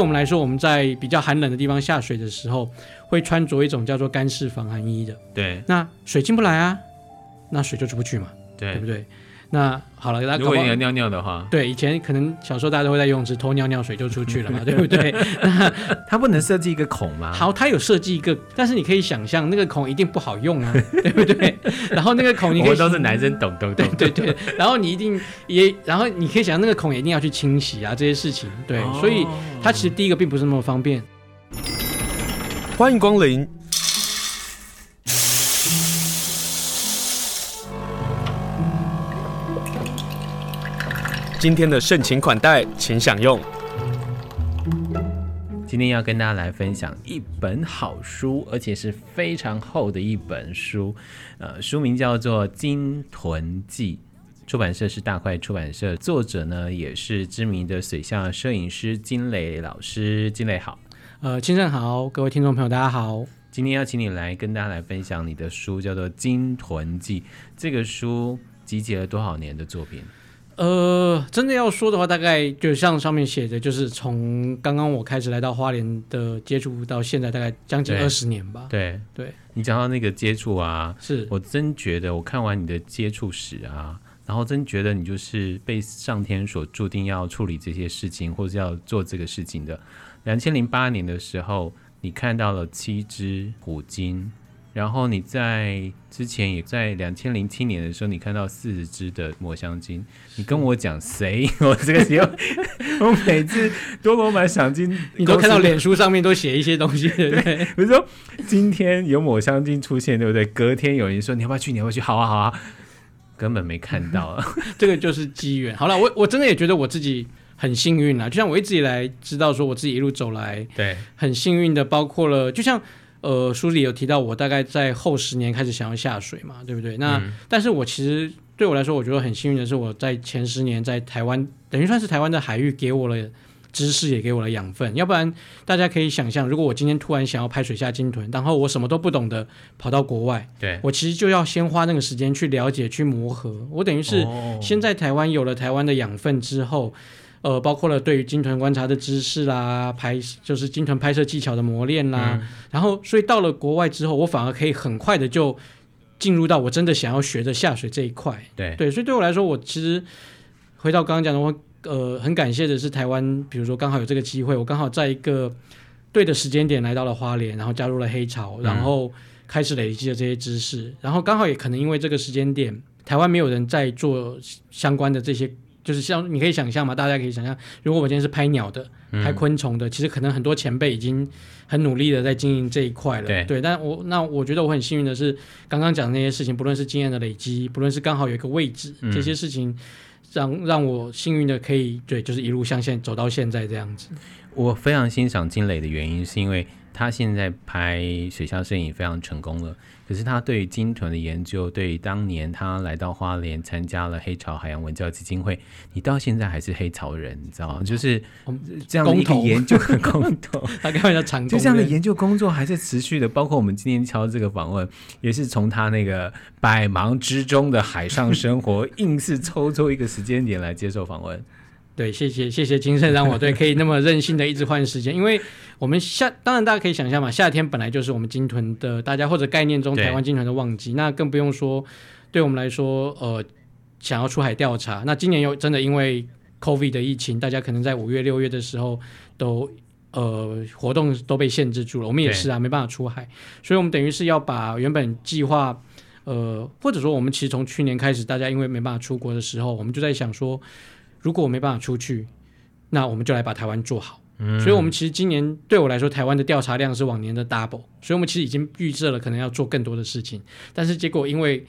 对我们来说，我们在比较寒冷的地方下水的时候，会穿着一种叫做干式防寒衣的。对，那水进不来啊，那水就出不去嘛，对，对不对？那好了，如果你要尿尿的话，对，以前可能小时候大家都会在游泳池偷尿尿，水就出去了嘛，对不对？那它不能设计一个孔吗？好，它有设计一个，但是你可以想象那个孔一定不好用啊，对不对？然后那个孔你可以，我都是男生懂懂懂，对对对。然后你一定也，然后你可以想象那个孔也一定要去清洗啊，这些事情，对，哦、所以它其实第一个并不是那么方便。欢迎光临。今天的盛情款待，请享用。今天要跟大家来分享一本好书，而且是非常厚的一本书。呃，书名叫做《金豚记》，出版社是大块出版社，作者呢也是知名的水下摄影师金磊老师。金磊好，呃，金正好，各位听众朋友大家好。今天要请你来跟大家来分享你的书，叫做《金豚记》。这个书集结了多少年的作品？呃，真的要说的话，大概就像上面写的，就是从刚刚我开始来到花莲的接触到现在，大概将近二十年吧。对对，对你讲到那个接触啊，是我真觉得我看完你的接触史啊，然后真觉得你就是被上天所注定要处理这些事情，或者要做这个事情的。两千零八年的时候，你看到了七只虎鲸。然后你在之前也在两千零七年的时候，你看到四十只的抹香鲸，你跟我讲谁？我这个时候，我每次多罗买赏金，你都看到脸书上面都写一些东西，对不对？比如说今天有抹香鲸出现，对不对？隔天有人说你要不要去？你要不要去？好啊，好啊，根本没看到啊，这个就是机缘。好了，我我真的也觉得我自己很幸运啊，就像我一直以来知道说我自己一路走来，对，很幸运的，包括了就像。呃，书里有提到，我大概在后十年开始想要下水嘛，对不对？那、嗯、但是我其实对我来说，我觉得很幸运的是，我在前十年在台湾，等于算是台湾的海域给我了知识，也给我了养分。要不然，大家可以想象，如果我今天突然想要拍水下鲸豚，然后我什么都不懂的跑到国外，对，我其实就要先花那个时间去了解、去磨合。我等于是先在台湾有了台湾的养分之后。呃，包括了对于鲸豚观察的知识啦，拍就是鲸豚拍摄技巧的磨练啦，嗯、然后所以到了国外之后，我反而可以很快的就进入到我真的想要学的下水这一块。对对，所以对我来说，我其实回到刚刚讲的话，呃，很感谢的是台湾，比如说刚好有这个机会，我刚好在一个对的时间点来到了花莲，然后加入了黑潮，然后开始累积了这些知识，嗯、然后刚好也可能因为这个时间点，台湾没有人在做相关的这些。就是像你可以想象嘛，大家可以想象，如果我今天是拍鸟的、拍昆虫的，嗯、其实可能很多前辈已经很努力的在经营这一块了。对，对，但我那我觉得我很幸运的是，刚刚讲的那些事情，不论是经验的累积，不论是刚好有一个位置，嗯、这些事情让让我幸运的可以对，就是一路向现走到现在这样子。我非常欣赏金磊的原因，是因为他现在拍水下摄影非常成功了。可是他对于鲸豚的研究，对于当年他来到花莲参加了黑潮海洋文教基金会，你到现在还是黑潮人，你知道吗？就是这样的一个研究的 工作，他开玩笑长，就这样的研究工作还是持续的。包括我们今天敲这个访问，也是从他那个百忙之中的海上生活，硬是抽出一个时间点来接受访问。对，谢谢谢谢金盛，让我对可以那么任性的一直换时间，因为我们夏当然大家可以想象嘛，夏天本来就是我们鲸豚的大家或者概念中台湾鲸豚的旺季，那更不用说对我们来说，呃，想要出海调查，那今年又真的因为 COVID 的疫情，大家可能在五月六月的时候都呃活动都被限制住了，我们也是啊，没办法出海，所以我们等于是要把原本计划呃或者说我们其实从去年开始，大家因为没办法出国的时候，我们就在想说。如果我没办法出去，那我们就来把台湾做好。嗯，所以，我们其实今年对我来说，台湾的调查量是往年的 double，所以我们其实已经预设了可能要做更多的事情。但是结果因为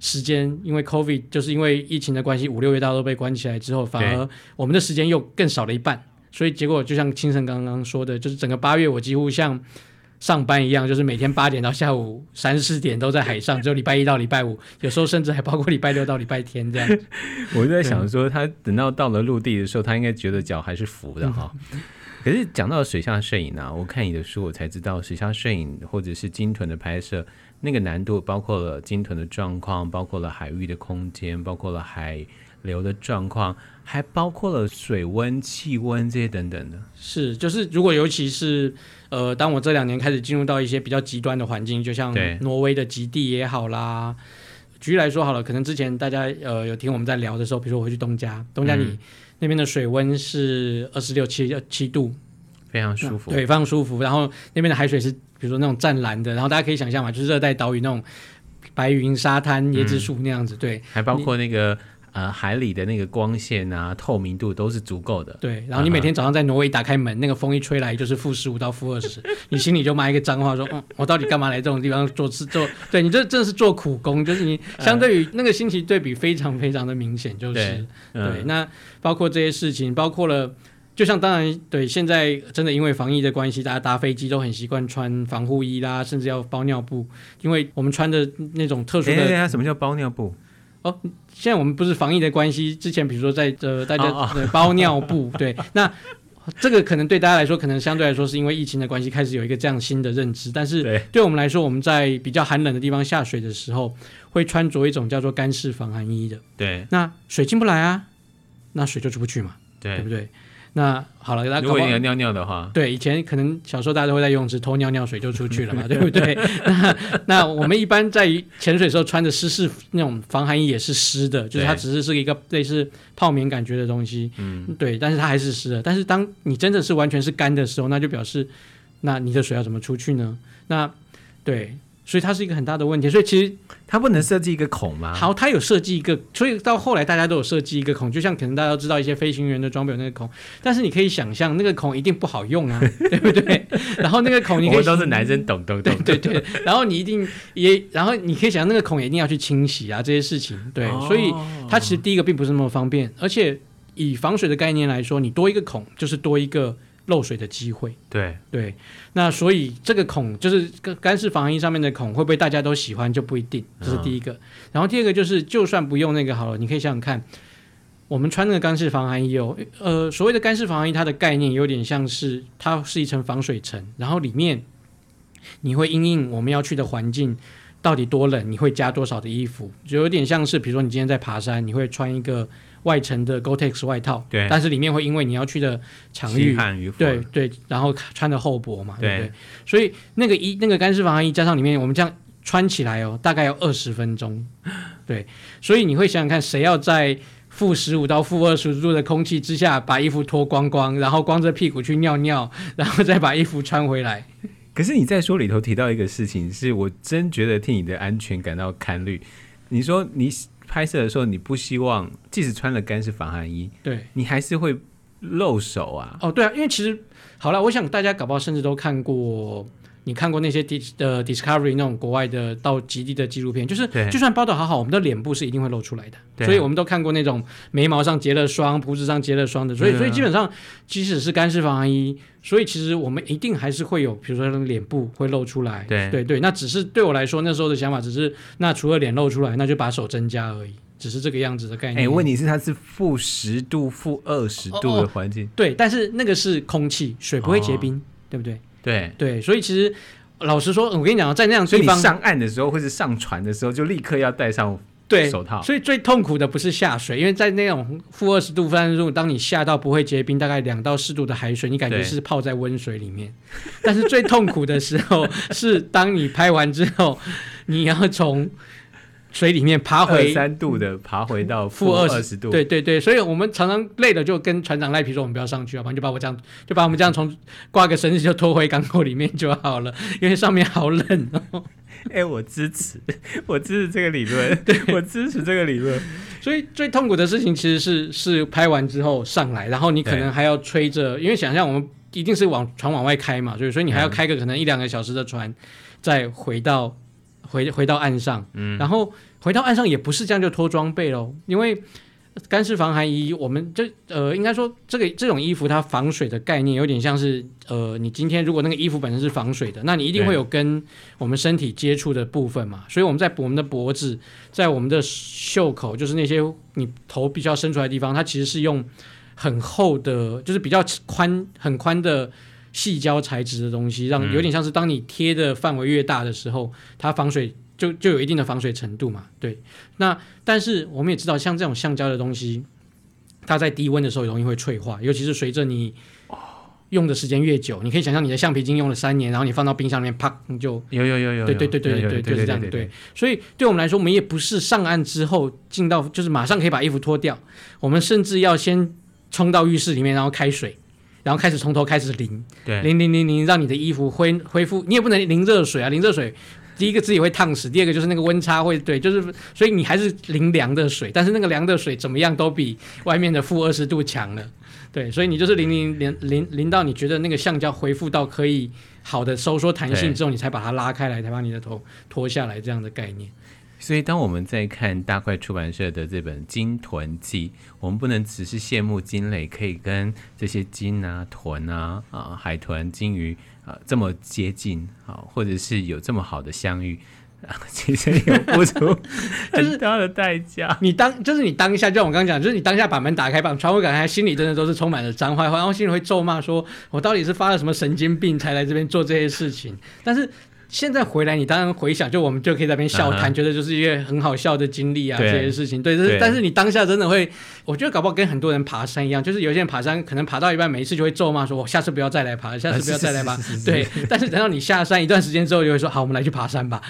时间，因为 COVID，就是因为疫情的关系，五六月大家都被关起来之后，反而我们的时间又更少了一半。所以结果就像清晨刚刚说的，就是整个八月我几乎像。上班一样，就是每天八点到下午三四点都在海上，只有礼拜一到礼拜五，有时候甚至还包括礼拜六到礼拜天这样。我就在想说，他等到到了陆地的时候，他应该觉得脚还是浮的哈。嗯、可是讲到水下摄影呢、啊，我看你的书，我才知道水下摄影或者是鲸豚的拍摄，那个难度包括了鲸豚的状况，包括了海域的空间，包括了海流的状况，还包括了水温、气温这些等等的。是，就是如果尤其是呃，当我这两年开始进入到一些比较极端的环境，就像挪威的极地也好啦。举例来说好了，可能之前大家呃有听我们在聊的时候，比如说我会去东加，东加你那边的水温是二十六七七度，非常舒服，对，非常舒服。然后那边的海水是比如说那种湛蓝的，然后大家可以想象嘛，就是热带岛屿那种白云、沙滩、椰子树那样子，对，还包括那个。呃，海里的那个光线啊，透明度都是足够的。对，然后你每天早上在挪威打开门，嗯、那个风一吹来就是负十五到负二十，你心里就骂一个脏话说，说嗯，我到底干嘛来这种地方做事做？对你这真的是做苦工，就是你相对于那个心情对比非常非常的明显，就是对，嗯、对。那包括这些事情，包括了，就像当然对，现在真的因为防疫的关系，大家搭飞机都很习惯穿防护衣啦，甚至要包尿布，因为我们穿的那种特殊的。哎，什么叫包尿布？哦，现在我们不是防疫的关系，之前比如说在呃，大家包尿布，对，那这个可能对大家来说，可能相对来说是因为疫情的关系，开始有一个这样新的认知。但是对我们来说，我们在比较寒冷的地方下水的时候，会穿着一种叫做干式防寒衣的。对，那水进不来啊，那水就出不去嘛，对，对不对？那好了，如果你要尿尿的话，对，以前可能小时候大家都会在游泳池偷尿尿，水就出去了嘛，对不对？那那我们一般在潜水的时候穿的湿式那种防寒衣也是湿的，就是它只是是一个类似泡棉感觉的东西，嗯，对，但是它还是湿的。但是当你真的是完全是干的时候，那就表示那你的水要怎么出去呢？那对。所以它是一个很大的问题，所以其实它不能设计一个孔吗？好，它有设计一个，所以到后来大家都有设计一个孔，就像可能大家都知道一些飞行员的装备有那个孔，但是你可以想象那个孔一定不好用啊，对不对？然后那个孔你可以，是男生懂懂懂，对对对。然后你一定也，然后你可以想象那个孔也一定要去清洗啊，这些事情，对。哦、所以它其实第一个并不是那么方便，而且以防水的概念来说，你多一个孔就是多一个。漏水的机会，对对，那所以这个孔就是干式防寒衣上面的孔，会不会大家都喜欢就不一定，这是第一个。嗯、然后第二个就是，就算不用那个好了，你可以想想看，我们穿那个干式防寒衣哦，呃，所谓的干式防寒衣，它的概念有点像是它是一层防水层，然后里面你会因应我们要去的环境到底多冷，你会加多少的衣服，就有点像是比如说你今天在爬山，你会穿一个。外层的 Gore-Tex 外套，对，但是里面会因为你要去的场域，对对，然后穿的厚薄嘛，对，不对？所以那个衣，那个干湿防寒衣加上里面，我们这样穿起来哦，大概要二十分钟，对。所以你会想想看，谁要在负十五到负二十度的空气之下把衣服脱光光，然后光着屁股去尿尿，然后再把衣服穿回来？可是你在书里头提到一个事情，是我真觉得替你的安全感到堪虑。你说你。拍摄的时候，你不希望即使穿了干式防寒衣，对你还是会露手啊？哦，对啊，因为其实好了，我想大家搞不好甚至都看过，你看过那些 Dis 呃 Discovery 那种国外的到极地的纪录片，就是就算包的好好，我们的脸部是一定会露出来的，所以我们都看过那种眉毛上结了霜、胡子上结了霜的，所以所以基本上即使是干式防寒衣。所以其实我们一定还是会有，比如说脸部会露出来，对对对。那只是对我来说，那时候的想法只是，那除了脸露出来，那就把手增加而已，只是这个样子的概念。哎，问题是它是负十度、负二十度的环境，哦哦，对，但是那个是空气，水不会结冰，哦，对不对？对对，所以其实老实说，我跟你讲，在那样地方，上岸的时候或是上船的时候，就立刻要戴上。对，手套。所以最痛苦的不是下水，因为在那种负二十度、负三十度，当你下到不会结冰，大概两到四度的海水，你感觉是泡在温水里面。但是最痛苦的时候 是当你拍完之后，你要从水里面爬回三度的，爬回到负二十度。对对对，所以我们常常累了就跟船长赖皮说：“我们不要上去，啊，反正？就把我这样，就把我们这样从挂个绳子就拖回港口里面就好了，因为上面好冷哦。”哎、欸，我支持，我支持这个理论，对我支持这个理论。所以最痛苦的事情其实是是拍完之后上来，然后你可能还要吹着，因为想象我们一定是往船往外开嘛，所以所以你还要开个可能一两个小时的船，再回到回回到岸上，嗯，然后回到岸上也不是这样就脱装备喽，因为。干式防寒衣，我们这呃，应该说这个这种衣服它防水的概念有点像是呃，你今天如果那个衣服本身是防水的，那你一定会有跟我们身体接触的部分嘛。所以我们在我们的脖子，在我们的袖口，就是那些你头比较伸出来的地方，它其实是用很厚的，就是比较宽很宽的矽胶材质的东西，让有点像是当你贴的范围越大的时候，它防水就就有一定的防水程度嘛。对，那但是我们也知道，像这种橡胶的东西，它在低温的时候容易会脆化，尤其是随着你用的时间越久，你可以想象你的橡皮筋用了三年，然后你放到冰箱里面，啪，你就有有有有，对对对对对，就是这样。对，所以对我们来说，我们也不是上岸之后进到就是马上可以把衣服脱掉，我们甚至要先冲到浴室里面，然后开水。然后开始从头开始淋，对，淋淋淋淋，让你的衣服恢恢复。你也不能淋热水啊，淋热水，第一个自己会烫死，第二个就是那个温差会对，就是所以你还是淋凉的水，但是那个凉的水怎么样都比外面的负二十度强了，对，所以你就是淋淋淋淋淋到你觉得那个橡胶恢复到可以好的收缩弹性之后，你才把它拉开来，才把你的头脱下来这样的概念。所以，当我们在看大块出版社的这本《鲸豚记》，我们不能只是羡慕鲸类可以跟这些鲸啊、豚啊、啊海豚、鲸鱼啊这么接近啊，或者是有这么好的相遇啊，其实有付出 很大的代价。你当就是你当下，就像我刚刚讲，就是你当下把门打开，把窗户打开，心里真的都是充满了脏话，然后心里会咒骂说：“我到底是发了什么神经病才来这边做这些事情？”但是。现在回来，你当然回想，就我们就可以在那边笑谈，uh. 觉得就是一个很好笑的经历啊，这些事情。对，对，但是你当下真的会，我觉得搞不好跟很多人爬山一样，就是有些人爬山可能爬到一半，每一次就会咒骂说：“我下次不要再来爬，下次不要再来爬。”对。但是等到你下山一段时间之后，就会说：“好，我们来去爬山吧。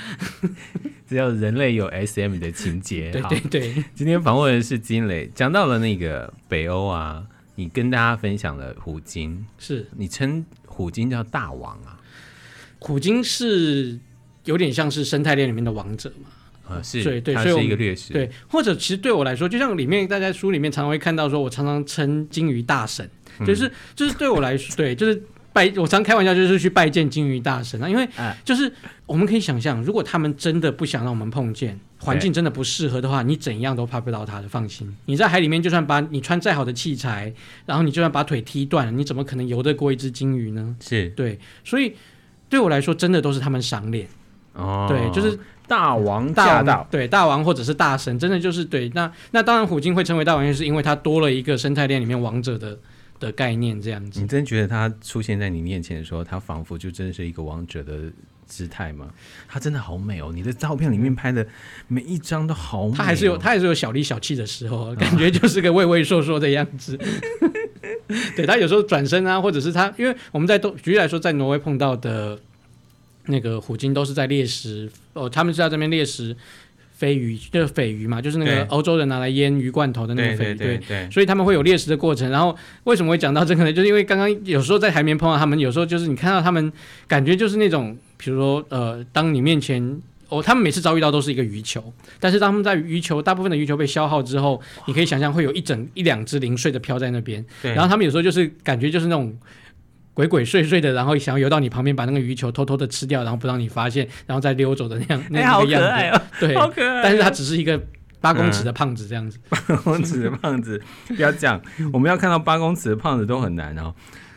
”只要人类有 SM 的情节。对对对。今天访问的是金磊，讲到了那个北欧啊，你跟大家分享了虎鲸，是你称虎鲸叫大王啊。虎鲸是有点像是生态链里面的王者嘛？啊，是，对对，它是一个劣势，对，或者其实对我来说，就像里面大家书里面常常会看到，说我常常称金鱼大神，嗯、就是就是对我来说，对，就是拜，我常开玩笑，就是去拜见金鱼大神啊，因为就是我们可以想象，如果他们真的不想让我们碰见，环境真的不适合的话，你怎样都拍不到他的，放心。你在海里面，就算把你穿再好的器材，然后你就算把腿踢断了，你怎么可能游得过一只金鱼呢？是对，所以。对我来说，真的都是他们赏脸哦。对，就是大王驾到，对大王或者是大神，真的就是对。那那当然，虎鲸会成为大王，就是因为它多了一个生态链里面王者的的概念，这样子。你真觉得它出现在你面前的时候，它仿佛就真的是一个王者的姿态吗？它真的好美哦！你的照片里面拍的每一张都好美哦。它还是有，它还是有小力小气的时候，感觉就是个畏畏缩缩的样子。对，他有时候转身啊，或者是他，因为我们在都举例来说，在挪威碰到的那个虎鲸都是在猎食哦，他们是在这边猎食飞鱼，就是鲱鱼嘛，就是那个欧洲人拿来腌鱼罐头的那个鲱鱼，对，所以他们会有猎食的过程。然后为什么会讲到这个呢？就是因为刚刚有时候在海面碰到他们，有时候就是你看到他们，感觉就是那种，比如说呃，当你面前。哦，他们每次遭遇到都是一个鱼球，但是当他们在鱼球大部分的鱼球被消耗之后，你可以想象会有一整一两只零碎的飘在那边。然后他们有时候就是感觉就是那种鬼鬼祟祟的，然后想要游到你旁边把那个鱼球偷偷的吃掉，然后不让你发现，然后再溜走的那样那个样子。欸，好可爱哦。对，好可爱。但是他只是一个八公尺的胖子这样子。嗯，八公尺的胖子，不要讲，我们要看到八公尺的胖子都很难哦。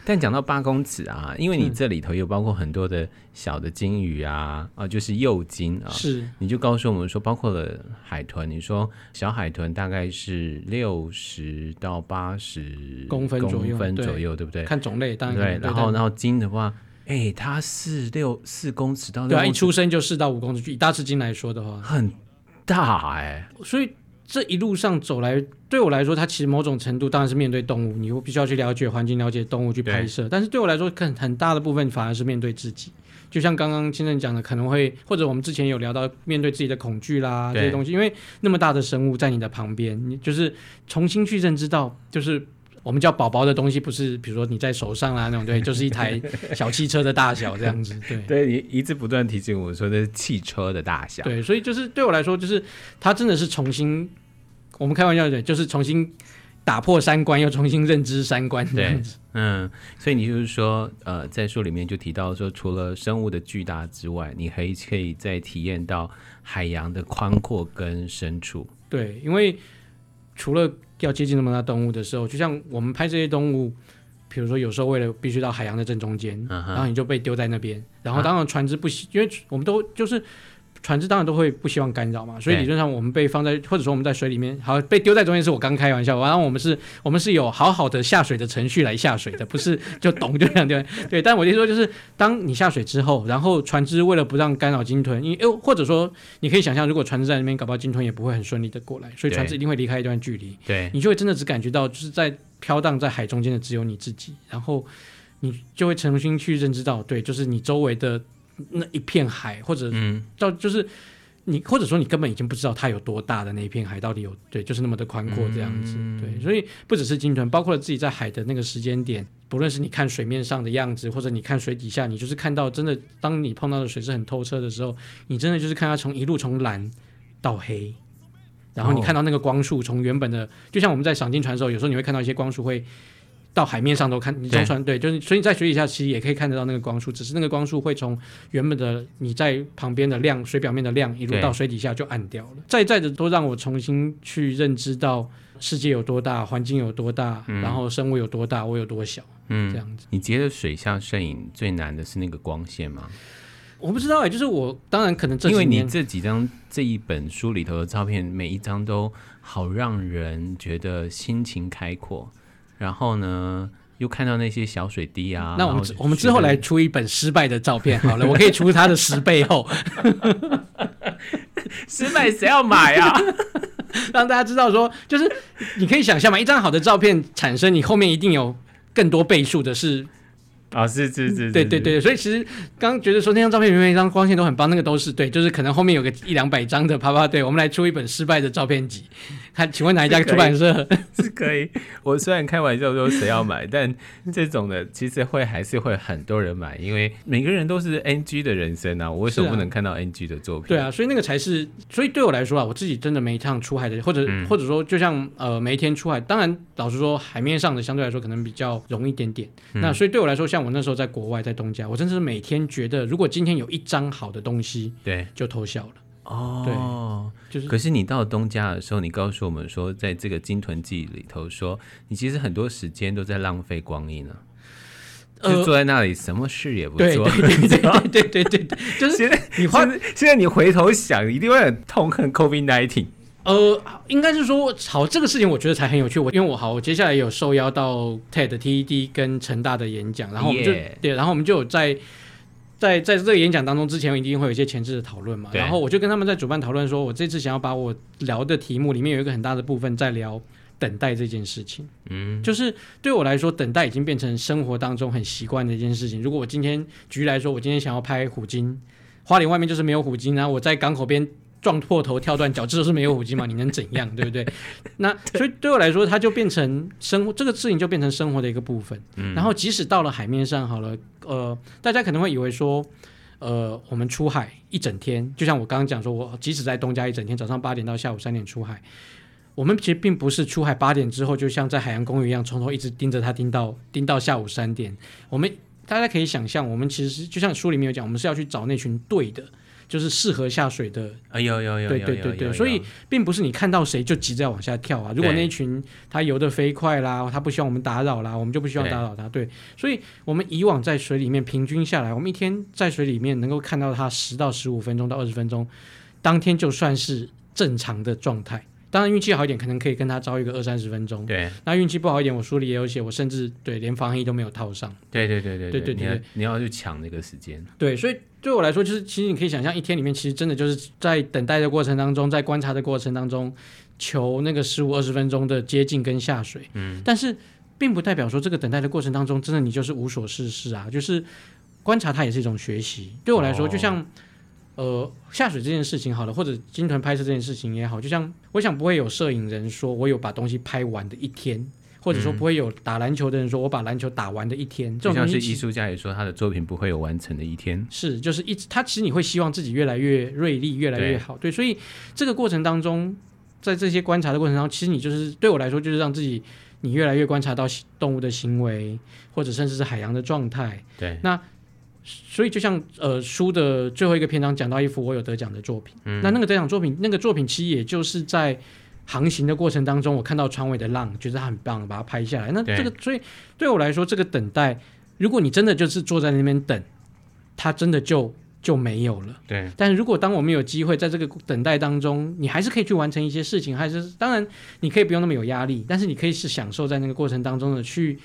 但讲到八公尺啊，因为你这里头有包括很多的小的金鱼啊，嗯、啊，就是幼鲸啊，是，你就告诉我们说，包括了海豚，你说小海豚大概是六十到八十公分左右，公分左右，对，对不对？看种类，当然对。然后，然后鲸的话，哎、欸，它四六四公尺到六公尺，对，一出生就四到五公尺，以大翅鲸来说的话，很大哎、欸，所以。这一路上走来，对我来说，它其实某种程度当然是面对动物，你会必须要去了解环境，了解动物去拍摄。但是对我来说，很很大的部分反而是面对自己。就像刚刚先生讲的，可能会或者我们之前有聊到面对自己的恐惧啦这些东西，因为那么大的生物在你的旁边，你就是重新去认知到，就是我们叫宝宝的东西，不是比如说你在手上啊那种，对，就是一台小汽车的大小这样子。对，对，一一直不断提醒我说那是汽车的大小。对，所以就是对我来说，就是它真的是重新。我们开玩笑的，就是重新打破三观，又重新认知三观这样子。嗯，所以你就是说，呃，在书里面就提到说，除了生物的巨大之外，你还可以再体验到海洋的宽阔跟深处。对，因为除了要接近那么大动物的时候，就像我们拍这些动物，比如说有时候为了必须到海洋的正中间，嗯，然后你就被丢在那边，然后当然船只不行，啊，因为我们都就是。船只当然都会不希望干扰嘛，所以理论上我们被放在或者说我们在水里面，好被丢在中间是我刚开玩笑，然后我们是 我们是有好好的下水的程序来下水的，不是就懂就这样对对。但我就说就是当你下水之后，然后船只为了不让干扰鲸豚，因为又或者说你可以想象，如果船只在那边，搞不好鲸豚也不会很顺利的过来，所以船只一定会离开一段距离，对，你就会真的只感觉到就是在飘荡在海中间的只有你自己，然后你就会重新去认知到，对，就是你周围的。那一片海，或者到就是你，或者说你根本已经不知道它有多大的那一片海到底有对，就是那么的宽阔这样子。嗯、对，所以不只是鲸豚，包括了自己在海的那个时间点，不论是你看水面上的样子，或者你看水底下，你就是看到真的，当你碰到的水是很透彻的时候，你真的就是看它从一路从蓝到黑，然后你看到那个光束从原本的，哦、就像我们在赏金船的时候，有时候你会看到一些光束会。到海面上都看，你从船对，就是所以你在水底下其实也可以看得到那个光束，只是那个光束会从原本的你在旁边的亮，水表面的亮，一路到水底下就暗掉了。再再的都让我重新去认知到世界有多大，环境有多大，嗯、然后生物有多大，我有多小，嗯，这样子。你觉得水下摄影最难的是那个光线吗？我不知道哎、欸，就是我当然可能这因为你这几张这一本书里头的照片，每一张都好让人觉得心情开阔。然后呢，又看到那些小水滴啊。那我们我们之后来出一本失败的照片好了，我可以出它的十倍后。失败谁要买啊？让大家知道说，就是你可以想象嘛，一张好的照片产生，你后面一定有更多倍数的是。啊、哦，是是是，对对对，所以其实刚刚觉得说那张照片里面一张光线都很棒，那个都是对，就是可能后面有个一两百张的啪啪。对，我们来出一本失败的照片集，看，请问哪一家出版社？是可以。我虽然开玩笑说谁要买，但这种的其实会还是会很多人买，因为每个人都是 NG 的人生啊，我为什么不能看到 NG 的作品？对啊，所以那个才是，所以对我来说啊，我自己真的每一趟出海的，或者、嗯、或者说就像呃每一天出海，当然老实说海面上的相对来说可能比较容易一点点。嗯、那所以对我来说，像。像我那时候在国外，在东家，我真的是每天觉得，如果今天有一张好的东西，对，就偷笑了。哦，对，就是。可是你到东家的时候，你告诉我们说，在这个金豚记里头说，你其实很多时间都在浪费光阴呢、啊，呃、就坐在那里什么事也不做。对对对对对对对，就是现在你现在现在你回头想，一定会很痛恨 COVID-19。呃，应该是说，好，这个事情我觉得才很有趣。我因为我好，我接下来有受邀到 TED、TED 跟成大的演讲，然后我们就.对，然后我们就有在在在这个演讲当中之前，一定会有一些前置的讨论嘛。然后我就跟他们在主办讨论说，我这次想要把我聊的题目里面有一个很大的部分在聊等待这件事情。嗯，就是对我来说，等待已经变成生活当中很习惯的一件事情。如果我今天举例来说，我今天想要拍虎鲸，花莲外面就是没有虎鲸，然后我在港口边。撞破头、跳断脚，这都是没有虎鲸嘛？你能怎样，对不对？那所以对我来说，它就变成生活这个事情就变成生活的一个部分。嗯、然后即使到了海面上，好了，呃，大家可能会以为说，呃，我们出海一整天，就像我刚刚讲说，我即使在东家一整天，早上八点到下午三点出海，我们其实并不是出海八点之后，就像在海洋公园一样，从头一直盯着它盯到盯到下午三点。我们大家可以想象，我们其实是就像书里面有讲，我们是要去找那群对的。就是适合下水的，哎呦呦呦，对对对对，所以并不是你看到谁就急着要往下跳啊。如果那一群他游得飞快啦，他不希望我们打扰啦，我们就不希望打扰他。对，所以我们以往在水里面平均下来，我们一天在水里面能够看到他十到十五分钟到二十分钟，当天就算是正常的状态。当然运气好一点，可能可以跟他招一个二三十分钟。对，那运气不好一点，我书里也有写，我甚至对连防疫都没有套上。对对对对对对你要去抢那个时间。对，所以对我来说，就是其实你可以想象，一天里面其实真的就是在等待的过程当中，在观察的过程当中，求那个十五二十分钟的接近跟下水。嗯，但是并不代表说这个等待的过程当中，真的你就是无所事事啊。就是观察它也是一种学习。对我来说，就像。哦呃，下水这件事情好了，或者鲸豚拍摄这件事情也好，就像我想不会有摄影人说我有把东西拍完的一天，或者说不会有打篮球的人说我把篮球打完的一天。嗯、这种就像是艺术家也说他的作品不会有完成的一天。是，就是一直他其实你会希望自己越来越锐利，越来越好。对，对，所以这个过程当中，在这些观察的过程当中，其实你就是对我来说就是让自己你越来越观察到动物的行为，或者甚至是海洋的状态。对，那。所以就像呃书的最后一个篇章讲到一幅我有得奖的作品，嗯、那那个得奖作品，那个作品其实也就是在航行的过程当中，我看到船尾的浪，觉得它很棒，把它拍下来。那这个所以对我来说，这个等待，如果你真的就是坐在那边等，它真的就就没有了。对。但是如果当我们有机会在这个等待当中，你还是可以去完成一些事情，还是当然你可以不用那么有压力，但是你可以是享受在那个过程当中的去，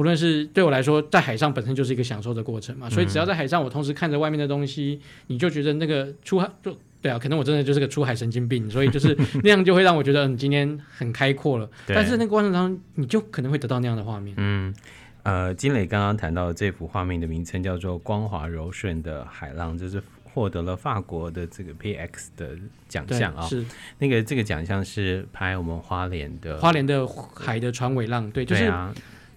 不论是对我来说，在海上本身就是一个享受的过程嘛。所以只要在海上，我同时看着外面的东西，你就觉得那个出海就。对啊，可能我真的就是个出海神经病，所以就是那样就会让我觉得你今天很开阔了。但是那个过程当中，你就可能会得到那样的画面。嗯，呃，金磊刚刚谈到的这幅画面的名称叫做《光滑柔顺的海浪》，就是获得了法国的这个 PX 的奖项啊。是那个这个奖项是拍我们花莲的花莲的海的船尾浪，对，就是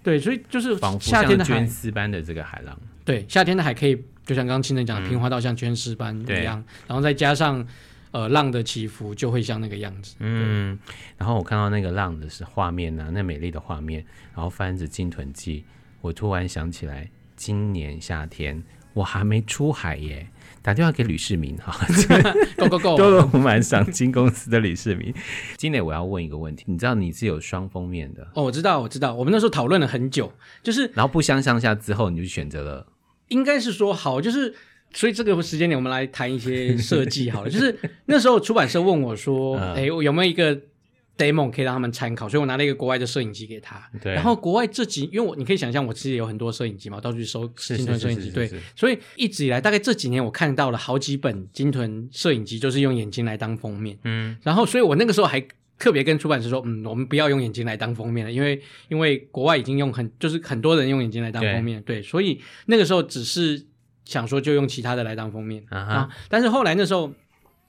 对，所以就是夏天的绢丝般的这个海浪。对，夏天的海可以。就像刚刚清晨讲的，平滑到像绢丝般一样，嗯、然后再加上呃浪的起伏，就会像那个样子。嗯，然后我看到那个浪的是画面呢、啊，那美丽的画面，然后翻着《鲸豚记》，我突然想起来，今年夏天我还没出海耶，打电话给吕世民哈，Go Go Go，多罗湖满赏金公司的吕世民。金磊我要问一个问题，你知道你是有双封面的？哦，我知道，我知道，我们那时候讨论了很久，就是然后不相上下之后，你就选择了。应该是说好，就是所以这个时间点我们来谈一些设计好了。就是那时候出版社问我说：“ 哎、嗯，有没有一个 demo 可以让他们参考？”所以我拿了一个国外的摄影机给他。对。然后国外这几，因为我你可以想象，我其实有很多摄影机嘛，我到处去收金豚摄影机。对。所以一直以来，大概这几年我看到了好几本金豚摄影机，就是用眼睛来当封面。嗯。然后，所以我那个时候还特别跟出版社说：“嗯，我们不要用眼睛来当封面了，因为因为国外已经用很就是很多人用眼睛来当封面。对，对。所以那个时候只是。”想说就用其他的来当封面啊，但是后来那时候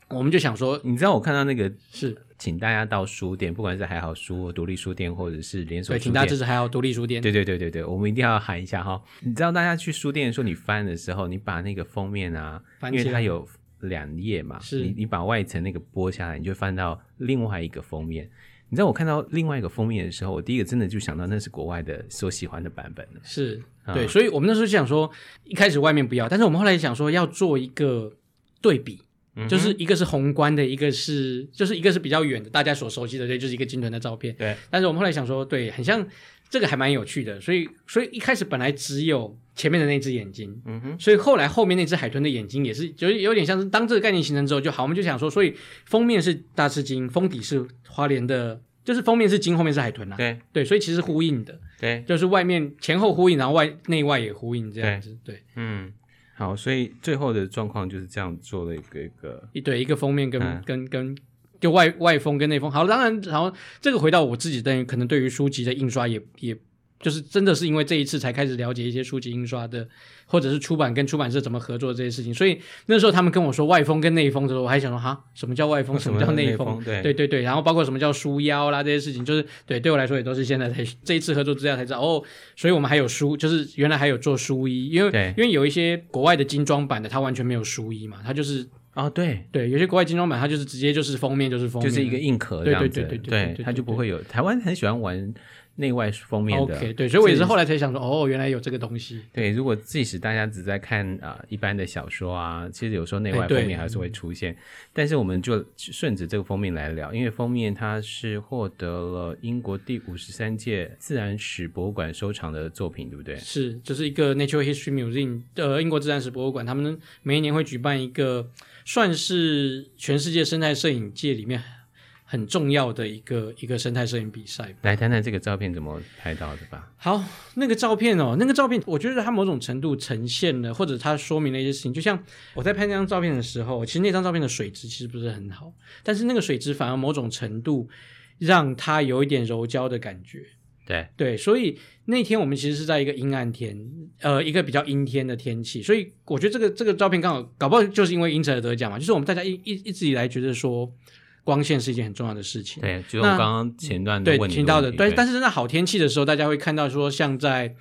我们就想说，你知道我看到那个是请大家到书店，不管是还好书、独立书店或者是连锁书店，对，请大家支持还好独立书店。对对对对对，我们一定要喊一下哈！你知道大家去书店的时候，你翻的时候，你把那个封面啊，因为它有两页嘛，是你你把外层那个剥下来，你就翻到另外一个封面。你知道我看到另外一个封面的时候，我第一个真的就想到那是国外的所喜欢的版本了。是，对，嗯、所以我们那时候就想说，一开始外面不要，但是我们后来想说要做一个对比，嗯、就是一个是宏观的，一个是就是一个是比较远的，大家所熟悉的，对，就是一个鲸豚的照片。对，但是我们后来想说，对，很像这个还蛮有趣的，所以所以一开始本来只有前面的那只眼睛，嗯哼，所以后来后面那只海豚的眼睛也是，就是有点像是当这个概念形成之后就好，我们就想说，所以封面是大翅鲸，封底是花莲的。就是封面是鲸，后面是海豚啊。对对，所以其实呼应的。对，就是外面前后呼应，然后外内外也呼应这样子。对，对嗯，好，所以最后的状况就是这样做了一个一个一对一个封面跟、嗯、跟跟就外外封跟内封。好，当然，然后这个回到我自己，等于可能对于书籍的印刷也也。就是真的是因为这一次才开始了解一些书籍印刷的，或者是出版跟出版社怎么合作这些事情，所以那时候他们跟我说外封跟内封的时候，我还想说哈，什么叫外封，什么叫内封？对对对对，然后包括什么叫书腰啦这些事情，就是对对我来说也都是现在才这一次合作之下才知道哦，所以我们还有书，就是原来还有做书衣，因为因为有一些国外的精装版的，它完全没有书衣嘛，它就是哦对对，有些国外精装版它就是直接就是封面就是封面，就是一个硬壳这样子，对对对对对，对，它就不会有台湾很喜欢玩。内外封面的，OK，对，所以我也是后来才想说，哦，原来有这个东西。对，如果即使大家只在看啊、呃、一般的小说啊，其实有时候内外封面还是会出现。欸、但是我们就顺着这个封面来聊，因为封面它是获得了英国第五十三届自然史博物馆收藏的作品，对不对？是，就是一个 Natural History Museum 的英国自然史博物馆，他们每一年会举办一个，算是全世界生态摄影界里面。很重要的一个一个生态摄影比赛，来谈谈这个照片怎么拍到的吧。好，那个照片哦，那个照片，我觉得它某种程度呈现了，或者它说明了一些事情。就像我在拍那张照片的时候，其实那张照片的水质其实不是很好，但是那个水质反而某种程度让它有一点柔焦的感觉。对对，所以那天我们其实是在一个阴暗天，呃，一个比较阴天的天气，所以我觉得这个这个照片刚好搞不好就是因为因此而得奖嘛，就是我们大家一一一直以来觉得说。光线是一件很重要的事情。对，就我刚刚前段的问题，对听到的，对，但是真的好天气的时候，大家会看到说，像在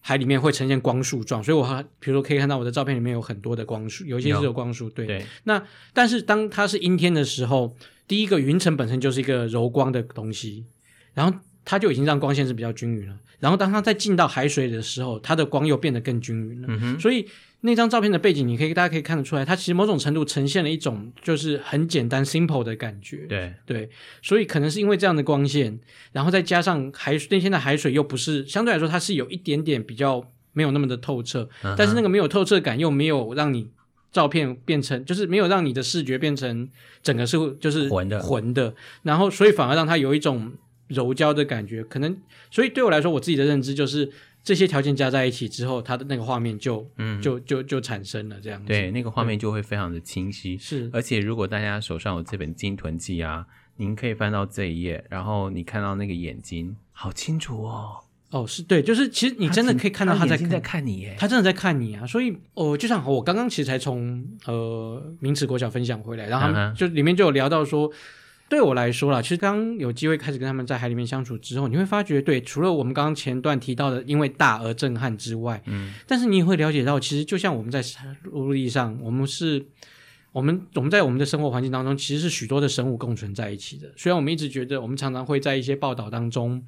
海里面会呈现光束状，所以我还比如说可以看到我的照片里面有很多的光束，有一些是有光束，对。对那但是当它是阴天的时候，第一个云层本身就是一个柔光的东西，然后它就已经让光线是比较均匀了。然后当它再进到海水的时候，它的光又变得更均匀了。嗯哼，所以。那张照片的背景，你可以大家可以看得出来，它其实某种程度呈现了一种就是很简单 simple 的感觉。对对，所以可能是因为这样的光线，然后再加上海那天的海水又不是相对来说它是有一点点比较没有那么的透彻，uh. 但是那个没有透彻感又没有让你照片变成，就是没有让你的视觉变成整个是就是浑的浑的，然后所以反而让它有一种柔焦的感觉。可能所以对我来说，我自己的认知就是这些条件加在一起之后，它的那个画面就嗯就就就产生了这样子。对，那个画面就会非常的清晰。是，而且如果大家手上有这本《鲸豚记》啊，您可以翻到这一页，然后你看到那个眼睛，好清楚哦。哦，是对，就是其实你真的可以看到他在他在看你耶，他真的在看你啊！所以，哦，就像我刚刚其实才从呃明慈国小分享回来，然后他们就里面就有聊到说，对我来说啦，其实刚有机会开始跟他们在海里面相处之后，你会发觉，对，除了我们刚刚前段提到的因为大而震撼之外，嗯，但是你也会了解到，其实就像我们在陆地上，我们是，我们我们在我们的生活环境当中，其实是许多的生物共存在一起的。虽然我们一直觉得，我们常常会在一些报道当中。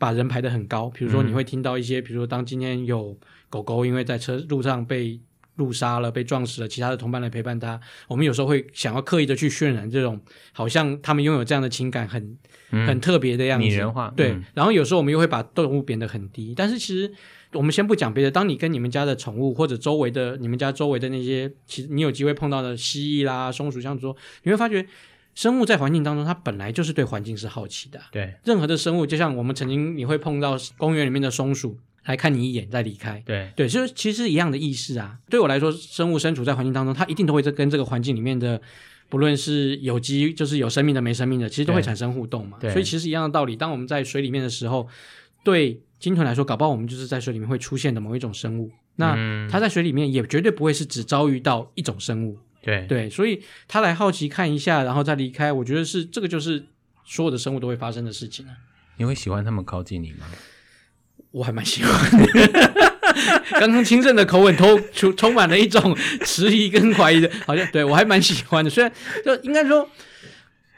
把人排得很高，比如说你会听到一些，嗯、比如说当今天有狗狗因为在车路上被路杀了、被撞死了，其他的同伴来陪伴他，我们有时候会想要刻意的去渲染这种好像他们拥有这样的情感很、嗯、很特别的样子，拟人化。对，嗯、然后有时候我们又会把动物贬得很低，但是其实我们先不讲别的，当你跟你们家的宠物或者周围的你们家周围的那些，其实你有机会碰到的蜥蜴啦、松鼠，像说你会发觉。生物在环境当中，它本来就是对环境是好奇的。对，任何的生物，就像我们曾经你会碰到公园里面的松鼠来看你一眼再离开。对对，就是其实一样的意思啊。对我来说，生物身处在环境当中，它一定都会跟这个环境里面的，不论是有机，就是有生命的、没生命的，其实都会产生互动嘛。所以其实一样的道理，当我们在水里面的时候，对鲸豚来说，搞不好我们就是在水里面会出现的某一种生物。那它在水里面也绝对不会是只遭遇到一种生物。对对，所以它来好奇看一下，然后再离开。我觉得是这个，就是所有的生物都会发生的事情啊。你会喜欢他们靠近你吗？我还蛮喜欢的。刚刚清正的口吻，都充充满了一种迟疑跟怀疑的，好像对我还蛮喜欢的。虽然就应该说，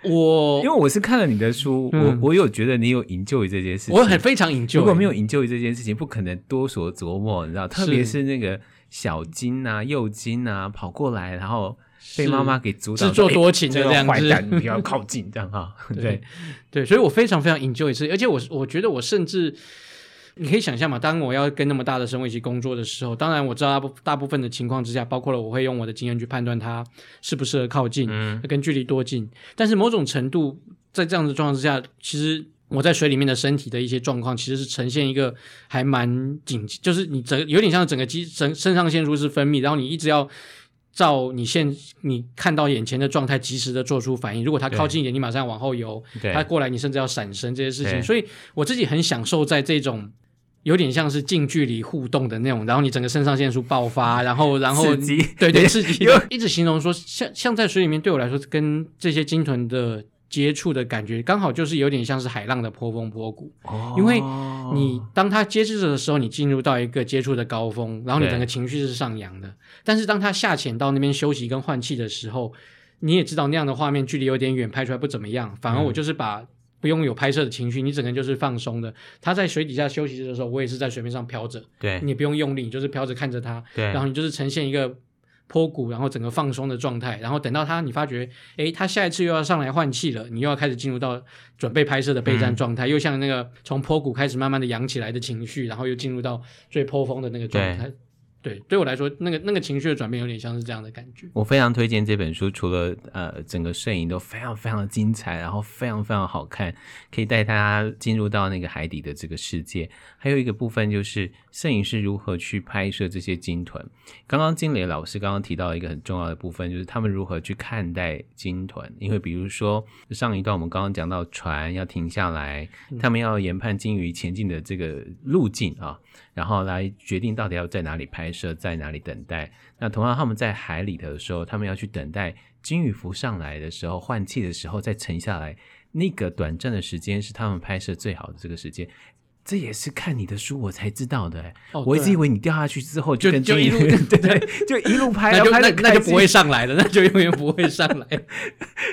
我因为我是看了你的书，嗯、我我有觉得你有 enjoy 这件事情，我很非常 enjoy。如果没有 enjoy 这件事情，不可能多所琢磨，你知道，特别是那个。小金啊，幼金啊，跑过来，然后被妈妈给阻挡，自作多情的这样子，不要靠近，这样哈。对对，所以我非常非常 enjoy 这，而且我我觉得我甚至，你可以想象嘛，当我要跟那么大的生物一起工作的时候，当然我知道大部大部分的情况之下，包括了我会用我的经验去判断它适不适合靠近，嗯，跟距离多近。但是某种程度，在这样的状况之下，其实。我在水里面的身体的一些状况，其实是呈现一个还蛮紧，就是你整有点像整个肌身肾上腺素是分泌，然后你一直要照你现你看到眼前的状态，及时的做出反应。如果它靠近一点，你马上往后游；它过来，你甚至要闪身这些事情。所以我自己很享受在这种有点像是近距离互动的那种，然后你整个肾上腺素爆发，然后然后对对刺激，一直形容说像像在水里面，对我来说跟这些鲸豚的。接触的感觉刚好就是有点像是海浪的波峰波谷，哦、因为你当它接触的时候，你进入到一个接触的高峰，然后你整个情绪是上扬的。但是当它下潜到那边休息跟换气的时候，你也知道那样的画面距离有点远，拍出来不怎么样。反而我就是把不用有拍摄的情绪，你整个人就是放松的。他在水底下休息的时候，我也是在水面上飘着，对，你也不用用力，你就是飘着看着他，对，然后你就是呈现一个。坡谷，然后整个放松的状态，然后等到他，你发觉，诶，他下一次又要上来换气了，你又要开始进入到准备拍摄的备战状态，嗯、又像那个从坡谷开始慢慢的扬起来的情绪，然后又进入到最坡峰的那个状态。对，对我来说，那个那个情绪的转变有点像是这样的感觉。我非常推荐这本书，除了呃整个摄影都非常非常的精彩，然后非常非常好看，可以带大家进入到那个海底的这个世界。还有一个部分就是摄影师如何去拍摄这些鲸豚。刚刚金磊老师刚刚提到一个很重要的部分，就是他们如何去看待鲸豚。因为比如说上一段我们刚刚讲到船要停下来，他们要研判鲸鱼前进的这个路径啊。然后来决定到底要在哪里拍摄，在哪里等待。那同样，他们在海里头的时候，他们要去等待鲸鱼浮上来的时候，换气的时候再沉下来。那个短暂的时间是他们拍摄最好的这个时间。这也是看你的书我才知道的，哦、我一直以为你掉下去之后就就一路对 对，就一路拍，那就那那就不会上来了，那就永远不会上来。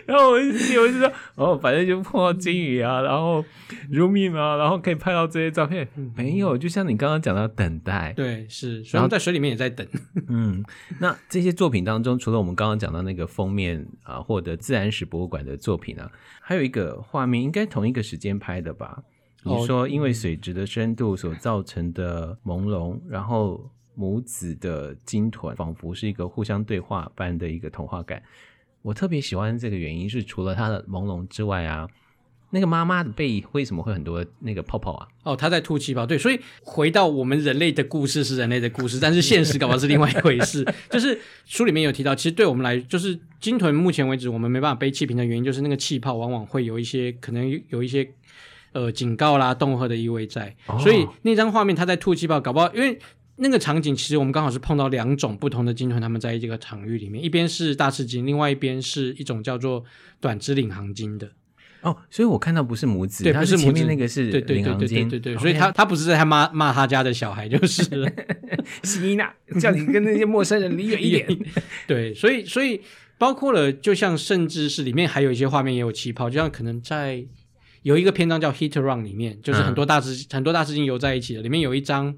然后我就我就说，哦，反正就碰到鲸鱼啊，然后如命啊，然后可以拍到这些照片。嗯、没有，就像你刚刚讲到等待，对，是，然后在水里面也在等。嗯，那这些作品当中，除了我们刚刚讲到那个封面啊，获得自然史博物馆的作品啊，还有一个画面，应该同一个时间拍的吧？你说，因为水质的深度所造成的朦胧，然后母子的鲸豚，仿佛是一个互相对话般的一个童话感。我特别喜欢这个原因是，除了它的朦胧之外啊。那个妈妈的背为什么会很多那个泡泡啊？哦，她在吐气泡。对，所以回到我们人类的故事是人类的故事，但是现实搞不好是另外一回事。就是书里面有提到，其实对我们来，就是鲸豚目前为止我们没办法背气瓶的原因，就是那个气泡往往会有一些可能有一些呃警告啦、恫吓的意味在。哦、所以那张画面他在吐气泡，搞不好因为那个场景其实我们刚好是碰到两种不同的鲸豚，他们在这个场域里面，一边是大翅鲸，另外一边是一种叫做短肢领航鲸的。哦，所以我看到不是母子，对，不是前面那个是领航鲸，对对对对对，所以他他不是在他骂骂他家的小孩，就是希娜叫你跟那些陌生人离远一点。对，所以所以包括了，就像甚至是里面还有一些画面也有气泡，就像可能在有一个篇章叫 Hit Run 里面，就是很多大只、嗯、很多大只鲸游在一起的，里面有一张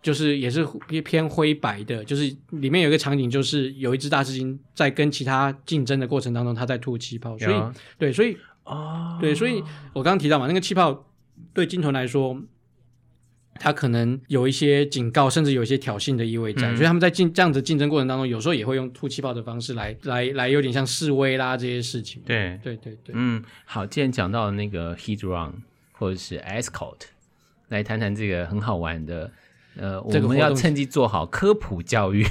就是也是偏灰白的，就是里面有一个场景，就是有一只大只鲸在跟其他竞争的过程当中，它在吐气泡，所以、嗯、对，所以。哦，对，所以我刚刚提到嘛，那个气泡对鲸豚来说，它可能有一些警告，甚至有一些挑衅的意味在，嗯、所以他们在竞这样子竞争过程当中，有时候也会用吐气泡的方式来来来，有点像示威啦这些事情。对，对对对，嗯，好，既然讲到那个 heat run 或者是 escort，来谈谈这个很好玩的，呃，我们要趁机做好科普教育。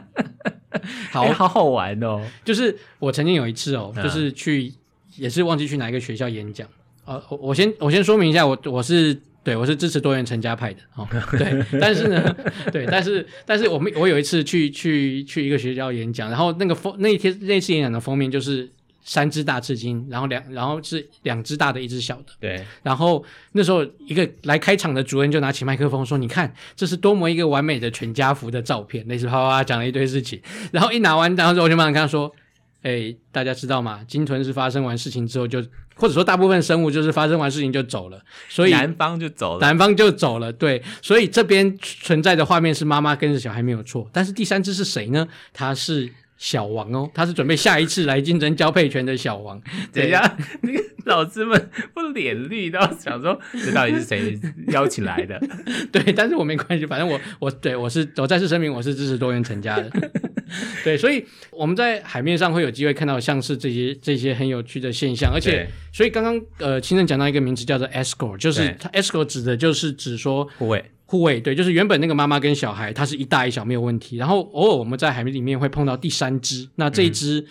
好、欸、好好玩哦，就是我曾经有一次哦，嗯、就是去。也是忘记去哪一个学校演讲啊！我我先我先说明一下，我我是对我是支持多元成家派的哦。对，但是呢，对，但是但是我们我有一次去去去一个学校演讲，然后那个封那一天那次演讲的封面就是三只大赤金，然后两然后是两只大的，一只小的。对。然后那时候一个来开场的主任就拿起麦克风说：“你看，这是多么一个完美的全家福的照片。”类似啪啪讲了一堆事情，然后一拿完，然后我就马上跟他说。哎，大家知道吗？鲸豚是发生完事情之后就，或者说大部分生物就是发生完事情就走了，所以南方就走了，南方就走了。对，所以这边存在的画面是妈妈跟着小孩没有错，但是第三只是谁呢？他是。小王哦，他是准备下一次来竞争交配权的小王。等一下，那 个老师们不脸绿到想说，这到底是谁邀请来的？对，但是我没关系，反正我我对我是我再次声明，我是支持多元成家的。对，所以我们在海面上会有机会看到像是这些这些很有趣的现象，而且所以刚刚呃，清盛讲到一个名词叫做 escort，就是它 escort 指的就是指说护卫。护卫对，就是原本那个妈妈跟小孩，它是一大一小没有问题。然后偶尔我们在海面里面会碰到第三只，那这一只，嗯、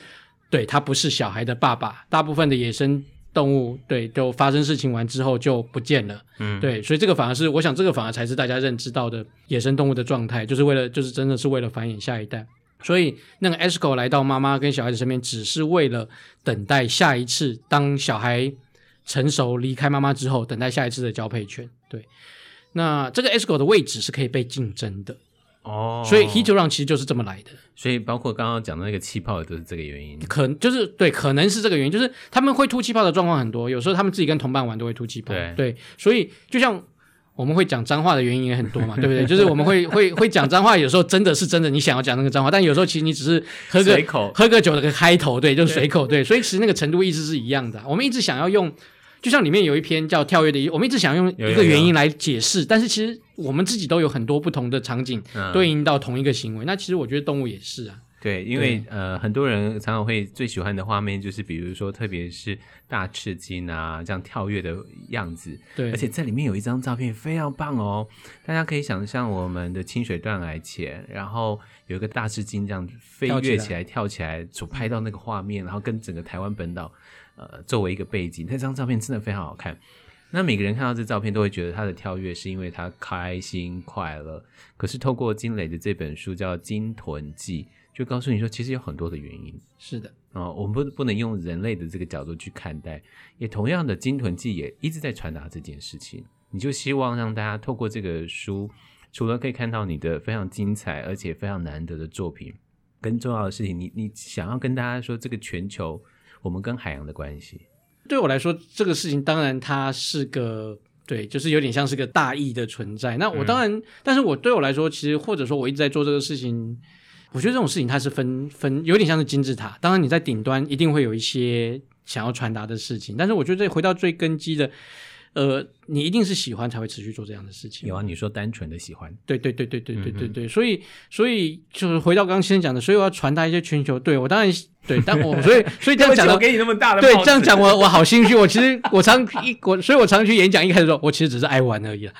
对，它不是小孩的爸爸。大部分的野生动物，对，都发生事情完之后就不见了。嗯，对，所以这个反而是，我想这个反而才是大家认知到的野生动物的状态，就是为了，就是真的是为了繁衍下一代。所以那个 escort 来到妈妈跟小孩子身边，只是为了等待下一次，当小孩成熟离开妈妈之后，等待下一次的交配权。对。那这个 escort 的位置是可以被竞争的哦，所以 heat run 其实就是这么来的。所以包括刚刚讲的那个气泡，都是这个原因。可就是对，可能是这个原因，就是他们会吐气泡的状况很多，有时候他们自己跟同伴玩都会吐气泡。对对，所以就像我们会讲脏话的原因也很多嘛，对不对？就是我们会会会讲脏话，有时候真的是真的，你想要讲那个脏话，但有时候其实你只是喝个随口喝个酒的个开头，对，就是随口，对，所以其实那个程度意思是一样的。我们一直想要用。就像里面有一篇叫跳跃的，我们一直想用一个原因来解释，但是其实我们自己都有很多不同的场景对应到同一个行为。嗯、那其实我觉得动物也是啊。对，因为呃，很多人常常会最喜欢的画面就是，比如说，特别是大赤金啊这样跳跃的样子。对，而且在里面有一张照片非常棒哦，大家可以想象我们的清水断崖前，然后有一个大赤金这样飞跃起来、跳起来所拍到那个画面，然后跟整个台湾本岛。呃，作为一个背景，那张照片真的非常好看。那每个人看到这照片，都会觉得他的跳跃是因为他开心快乐。可是透过金磊的这本书叫《金豚记》，就告诉你说，其实有很多的原因。是的，啊、呃，我们不不能用人类的这个角度去看待。也同样的，《金豚记》也一直在传达这件事情。你就希望让大家透过这个书，除了可以看到你的非常精彩而且非常难得的作品，更重要的事情，你你想要跟大家说，这个全球。我们跟海洋的关系，对我来说，这个事情当然它是个对，就是有点像是个大义的存在。那我当然，嗯、但是我对我来说，其实或者说我一直在做这个事情，我觉得这种事情它是分分，有点像是金字塔。当然你在顶端一定会有一些想要传达的事情，但是我觉得这回到最根基的，呃，你一定是喜欢才会持续做这样的事情。有啊，你说单纯的喜欢，对对对对对对对对，嗯、所以所以就是回到刚刚先讲的，所以我要传达一些全球，对我当然。对，但我所以所以这样讲我，给你那么大的对，这样讲我我好心虚。我其实我常一我，所以我常去演讲，一开始说我其实只是爱玩而已啦。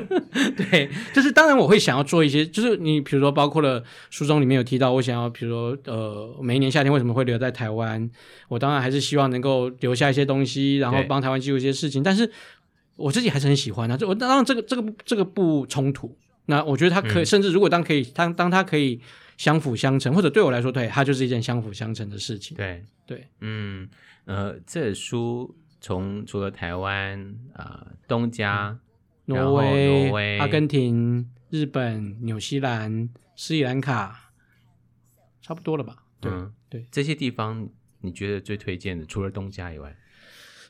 对，就是当然我会想要做一些，就是你比如说包括了书中里面有提到，我想要比如说呃，每一年夏天为什么会留在台湾？我当然还是希望能够留下一些东西，然后帮台湾记录一些事情。但是我自己还是很喜欢啊，这我当然这个这个这个不冲突。那我觉得他可以，嗯、甚至如果当可以当当他可以。相辅相成，或者对我来说，对它就是一件相辅相成的事情。对对，嗯呃，这书从除了台湾啊、呃、东家、挪威、挪威、阿根廷、日本、纽西兰、斯里兰卡，差不多了吧？对、嗯、对，这些地方你觉得最推荐的，除了东家以外，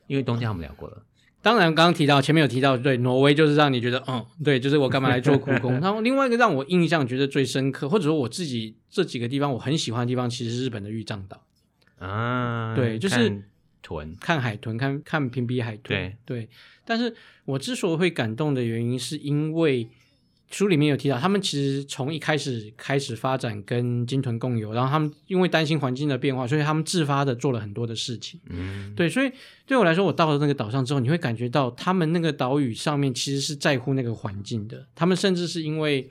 因为东家我们聊过了。当然，刚刚提到前面有提到，对挪威就是让你觉得，嗯，对，就是我干嘛来做苦工。然后另外一个让我印象觉得最深刻，或者说我自己这几个地方我很喜欢的地方，其实是日本的玉藏岛啊，对，就是看豚、看海豚、看看平比海豚，对对。但是我之所以会感动的原因，是因为。书里面有提到，他们其实从一开始开始发展跟鲸豚共游，然后他们因为担心环境的变化，所以他们自发的做了很多的事情。嗯，对，所以对我来说，我到了那个岛上之后，你会感觉到他们那个岛屿上面其实是在乎那个环境的。他们甚至是因为，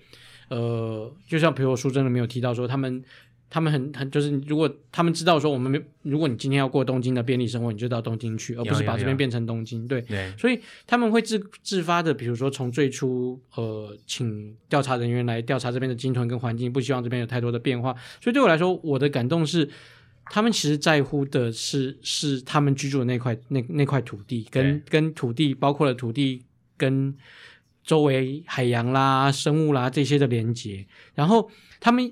呃，就像比如说书真的没有提到说他们。他们很很就是，如果他们知道说我们没，如果你今天要过东京的便利生活，你就到东京去，而不是把这边变成东京。对，对，所以他们会自自发的，比如说从最初呃，请调查人员来调查这边的鲸豚跟环境，不希望这边有太多的变化。所以对我来说，我的感动是，他们其实在乎的是是他们居住的那块那那块土地，跟跟土地包括了土地跟周围海洋啦、生物啦这些的连接，然后他们。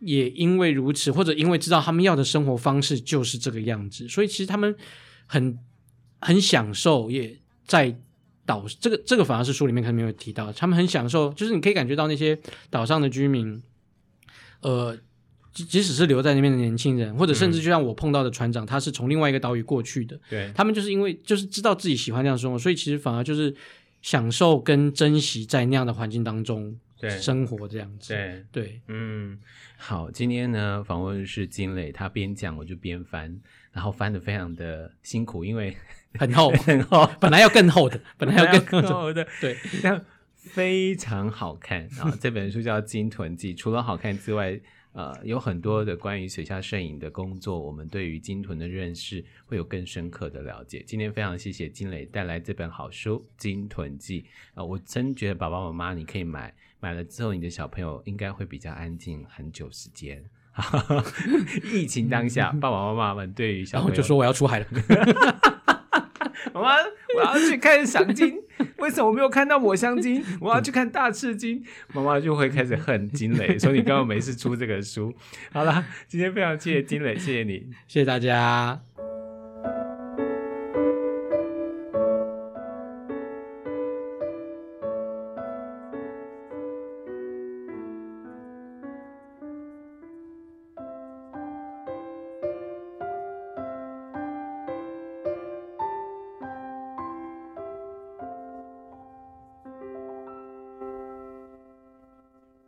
也因为如此，或者因为知道他们要的生活方式就是这个样子，所以其实他们很很享受，也在岛这个这个反而是书里面可能没有提到，他们很享受，就是你可以感觉到那些岛上的居民，呃，即即使是留在那边的年轻人，或者甚至就像我碰到的船长，嗯、他是从另外一个岛屿过去的，对，他们就是因为就是知道自己喜欢这样的生活，所以其实反而就是享受跟珍惜在那样的环境当中。对，生活这样子，对。对，嗯，好，今天呢访问是金磊，他边讲我就边翻，然后翻得非常的辛苦，因为很厚。很厚，本来要更厚的，本来要更 厚的，对，但非常好看啊！这本书叫《鲸豚记》，除了好看之外。呃，有很多的关于水下摄影的工作，我们对于鲸豚的认识会有更深刻的了解。今天非常谢谢金磊带来这本好书《鲸豚记》啊、呃，我真觉得爸爸妈妈你可以买，买了之后你的小朋友应该会比较安静很久时间。疫情当下，爸爸妈妈们对于小朋友就说我要出海了。妈妈，我要去看赏金，为什么我没有看到抹香鲸？我要去看大赤鲸，妈妈就会开始恨金磊，说你刚刚没事出这个书。好了，今天非常谢谢金磊，谢谢你，谢谢大家。